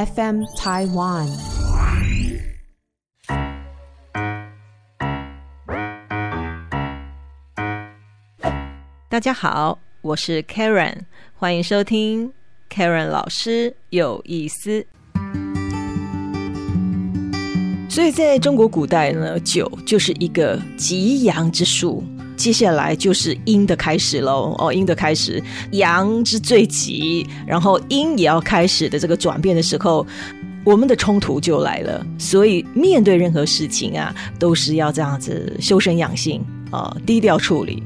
FM Taiwan。大家好，我是 Karen，欢迎收听 Karen 老师有意思。所以，在中国古代呢，酒就是一个吉阳之术。接下来就是阴的开始喽，哦，阴的开始，阳之最急，然后阴也要开始的这个转变的时候，我们的冲突就来了。所以，面对任何事情啊，都是要这样子修身养性啊，低调处理。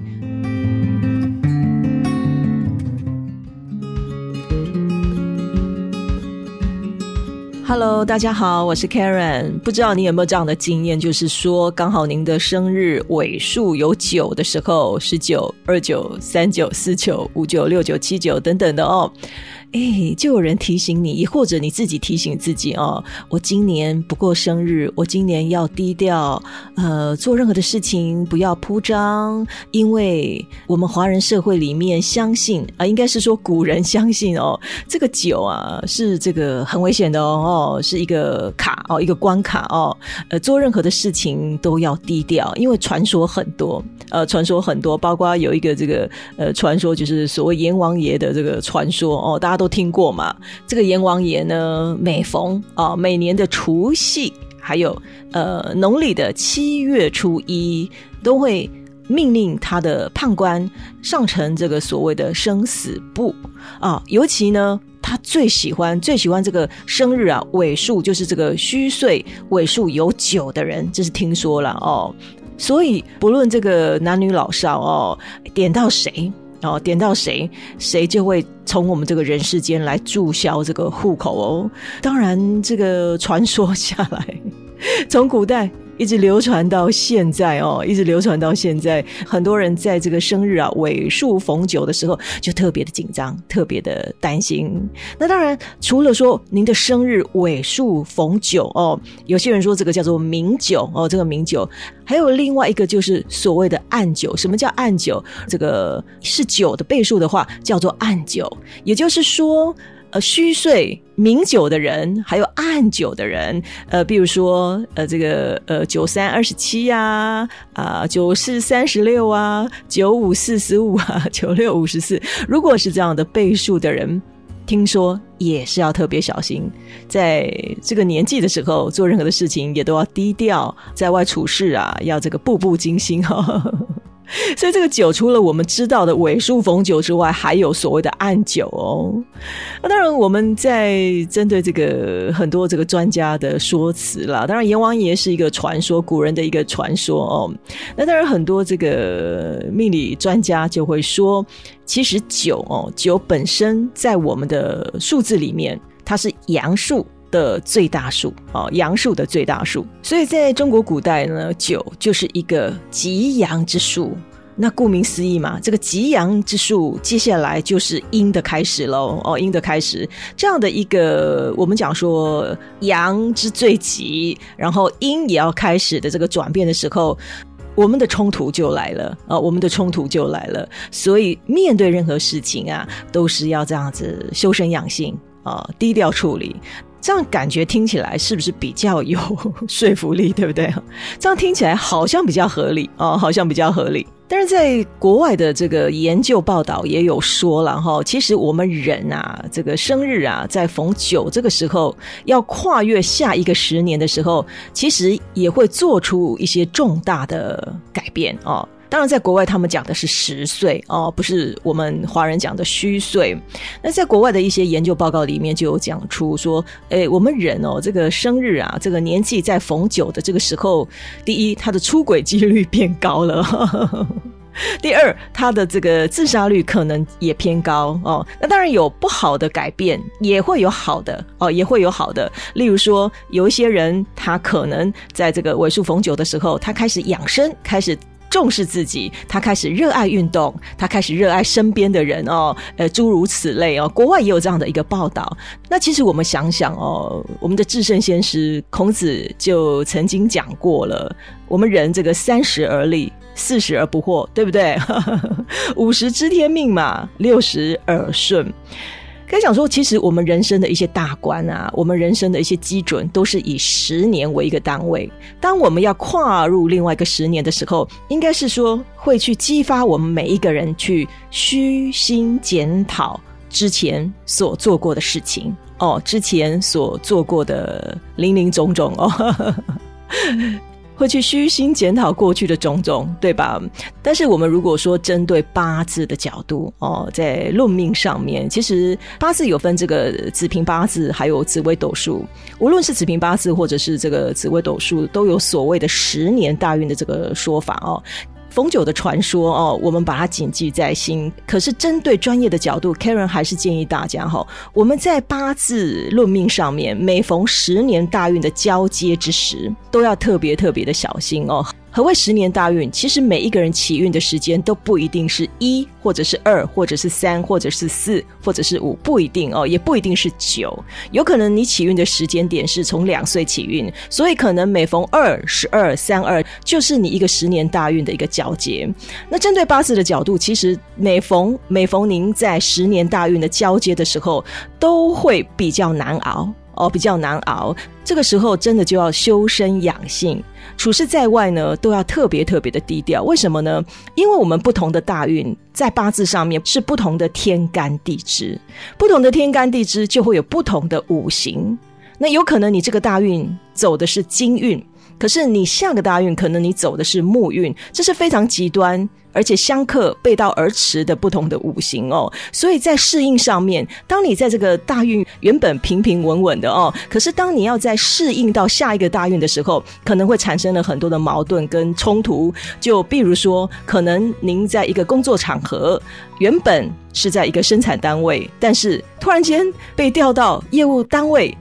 Hello，大家好，我是 Karen。不知道你有没有这样的经验，就是说刚好您的生日尾数有九的时候，十九、二九、三九、四九、五九、六九、七九等等的哦。哎，就有人提醒你，或者你自己提醒自己哦。我今年不过生日，我今年要低调，呃，做任何的事情不要铺张，因为我们华人社会里面相信啊，应该是说古人相信哦，这个酒啊是这个很危险的哦，是一个卡哦，一个关卡哦。呃，做任何的事情都要低调，因为传说很多，呃，传说很多，包括有一个这个呃传说，就是所谓阎王爷的这个传说哦，大家都。都听过嘛？这个阎王爷呢，每逢啊每年的除夕，还有呃农历的七月初一，都会命令他的判官上呈这个所谓的生死簿啊。尤其呢，他最喜欢最喜欢这个生日啊尾数，就是这个虚岁尾数有九的人，这是听说了哦。所以不论这个男女老少哦，点到谁。哦，点到谁，谁就会从我们这个人世间来注销这个户口哦。当然，这个传说下来，从古代。一直流传到现在哦，一直流传到现在，很多人在这个生日啊尾数逢九的时候，就特别的紧张，特别的担心。那当然，除了说您的生日尾数逢九哦，有些人说这个叫做明九哦，这个明九，还有另外一个就是所谓的暗九。什么叫暗九？这个是九的倍数的话，叫做暗九。也就是说。呃，虚岁明九的人，还有暗九的人，呃，比如说，呃，这个呃九三二十七呀，啊九四三十六啊，九五四十五啊，九六五十四，如果是这样的倍数的人，听说也是要特别小心，在这个年纪的时候做任何的事情也都要低调，在外处事啊，要这个步步惊心哈。所以这个酒除了我们知道的尾数逢酒之外，还有所谓的暗酒哦。那当然，我们在针对这个很多这个专家的说辞啦。当然，阎王爷是一个传说，古人的一个传说哦。那当然，很多这个命理专家就会说，其实酒哦，酒本身在我们的数字里面，它是阳数。的最大数哦，阳数的最大数，所以在中国古代呢，九就是一个吉阳之数。那顾名思义嘛，这个吉阳之数，接下来就是阴的开始喽。哦，阴的开始，这样的一个我们讲说阳之最吉，然后阴也要开始的这个转变的时候，我们的冲突就来了啊，我们的冲突就来了。所以面对任何事情啊，都是要这样子修身养性啊，低调处理。这样感觉听起来是不是比较有 说服力，对不对？这样听起来好像比较合理哦，好像比较合理。但是在国外的这个研究报道也有说了哈，其实我们人啊，这个生日啊，在逢九这个时候，要跨越下一个十年的时候，其实也会做出一些重大的改变哦。当然，在国外他们讲的是十岁哦，不是我们华人讲的虚岁。那在国外的一些研究报告里面就有讲出说，哎，我们人哦，这个生日啊，这个年纪在逢九的这个时候，第一，他的出轨几率变高了；第二，他的这个自杀率可能也偏高哦。那当然有不好的改变，也会有好的哦，也会有好的。例如说，有一些人他可能在这个尾数逢九的时候，他开始养生，开始。重视自己，他开始热爱运动，他开始热爱身边的人哦，呃，诸如此类哦。国外也有这样的一个报道。那其实我们想想哦，我们的至圣先师孔子就曾经讲过了，我们人这个三十而立，四十而不惑，对不对？五十知天命嘛，六十耳顺。可以讲说，其实我们人生的一些大关啊，我们人生的一些基准，都是以十年为一个单位。当我们要跨入另外一个十年的时候，应该是说会去激发我们每一个人去虚心检讨之前所做过的事情哦，之前所做过的林林总总哦。会去虚心检讨过去的种种，对吧？但是我们如果说针对八字的角度哦，在论命上面，其实八字有分这个子平八字，还有紫微斗数。无论是子平八字或者是这个紫微斗数，都有所谓的十年大运的这个说法哦。逢九的传说哦，我们把它谨记在心。可是针对专业的角度，Karen 还是建议大家哈，我们在八字论命上面，每逢十年大运的交接之时，都要特别特别的小心哦。何谓十年大运？其实每一个人起运的时间都不一定是一，或者是二，或者是三，或者是四，或者是五，不一定哦，也不一定是九。有可能你起运的时间点是从两岁起运，所以可能每逢二、十二、三二，就是你一个十年大运的一个交接。那针对八字的角度，其实每逢每逢您在十年大运的交接的时候，都会比较难熬哦，比较难熬。这个时候真的就要修身养性。处事在外呢，都要特别特别的低调。为什么呢？因为我们不同的大运在八字上面是不同的天干地支，不同的天干地支就会有不同的五行。那有可能你这个大运走的是金运。可是你下个大运，可能你走的是木运，这是非常极端，而且相克背道而驰的不同的五行哦。所以在适应上面，当你在这个大运原本平平稳稳的哦，可是当你要在适应到下一个大运的时候，可能会产生了很多的矛盾跟冲突。就比如说，可能您在一个工作场合，原本是在一个生产单位，但是突然间被调到业务单位，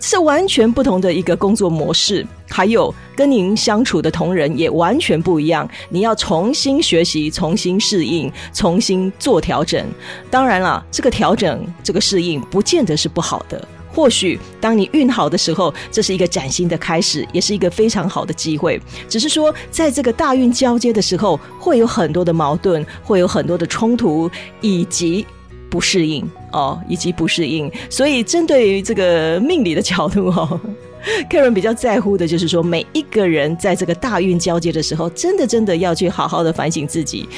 是完全不同的一个工作模式，还有跟您相处的同仁也完全不一样。你要重新学习、重新适应、重新做调整。当然了，这个调整、这个适应，不见得是不好的。或许当你运好的时候，这是一个崭新的开始，也是一个非常好的机会。只是说，在这个大运交接的时候，会有很多的矛盾，会有很多的冲突，以及。不适应哦，以及不适应，所以针对于这个命理的角度哦，客人比较在乎的就是说，每一个人在这个大运交接的时候，真的真的要去好好的反省自己，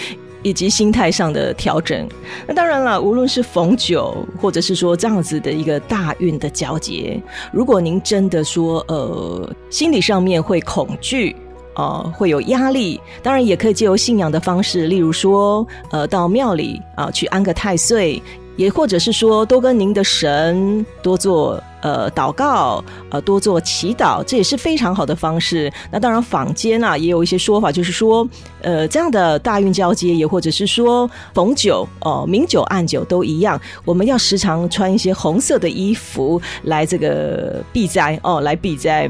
以及心态上的调整。那当然了，无论是逢九，或者是说这样子的一个大运的交接，如果您真的说呃，心理上面会恐惧。哦，会有压力，当然也可以借由信仰的方式，例如说，呃，到庙里啊去安个太岁，也或者是说多跟您的神多做呃祷告，呃多做祈祷，这也是非常好的方式。那当然坊间啊也有一些说法，就是说，呃这样的大运交接，也或者是说逢九哦明九暗九都一样，我们要时常穿一些红色的衣服来这个避灾哦，来避灾。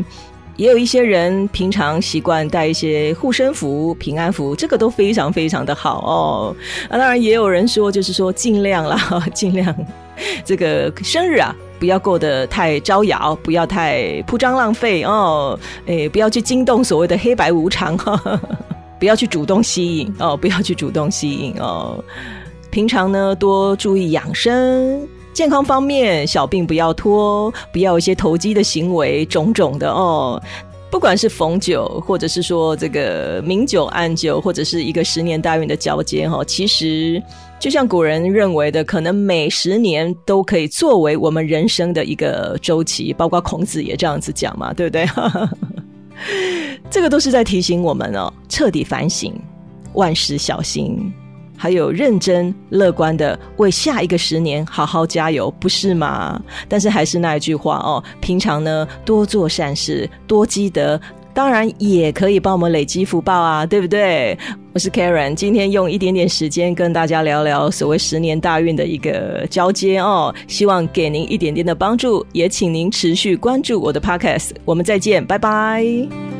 也有一些人平常习惯带一些护身符、平安符，这个都非常非常的好哦。啊，当然也有人说，就是说尽量啦，尽量这个生日啊，不要过得太招摇，不要太铺张浪费哦。诶，不要去惊动所谓的黑白无常哈，不要去主动吸引哦，不要去主动吸引哦。平常呢，多注意养生。健康方面，小病不要拖，不要一些投机的行为，种种的哦。不管是逢九，或者是说这个明九暗九，或者是一个十年大运的交接哈，其实就像古人认为的，可能每十年都可以作为我们人生的一个周期，包括孔子也这样子讲嘛，对不对？这个都是在提醒我们哦，彻底反省，万事小心。还有认真乐观的为下一个十年好好加油，不是吗？但是还是那一句话哦，平常呢多做善事，多积德，当然也可以帮我们累积福报啊，对不对？我是 Karen，今天用一点点时间跟大家聊聊所谓十年大运的一个交接哦，希望给您一点点的帮助，也请您持续关注我的 Podcast，我们再见，拜拜。